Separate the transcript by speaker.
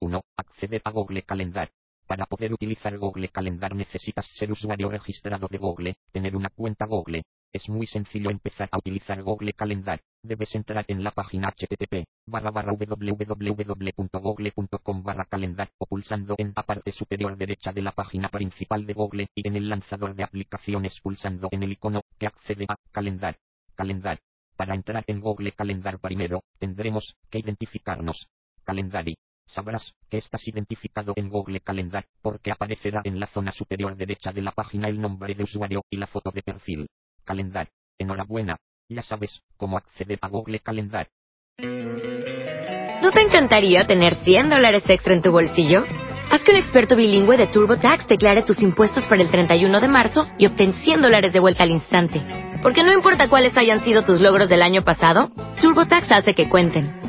Speaker 1: 1. Acceder a Google Calendar. Para poder utilizar Google Calendar necesitas ser usuario registrado de Google, tener una cuenta Google. Es muy sencillo empezar a utilizar Google Calendar. Debes entrar en la página http www.google.com barra calendar o pulsando en la parte superior derecha de la página principal de Google y en el lanzador de aplicaciones pulsando en el icono que accede a Calendar. Calendar. Para entrar en Google Calendar primero, tendremos que identificarnos. Calendary sabrás que estás identificado en Google Calendar, porque aparecerá en la zona superior derecha de la página el nombre de usuario y la foto de perfil. Calendar. Enhorabuena. Ya sabes cómo acceder a Google Calendar.
Speaker 2: ¿No te encantaría tener 100 dólares extra en tu bolsillo? Haz que un experto bilingüe de TurboTax declare tus impuestos para el 31 de marzo y obtén 100 dólares de vuelta al instante. Porque no importa cuáles hayan sido tus logros del año pasado, TurboTax hace que cuenten.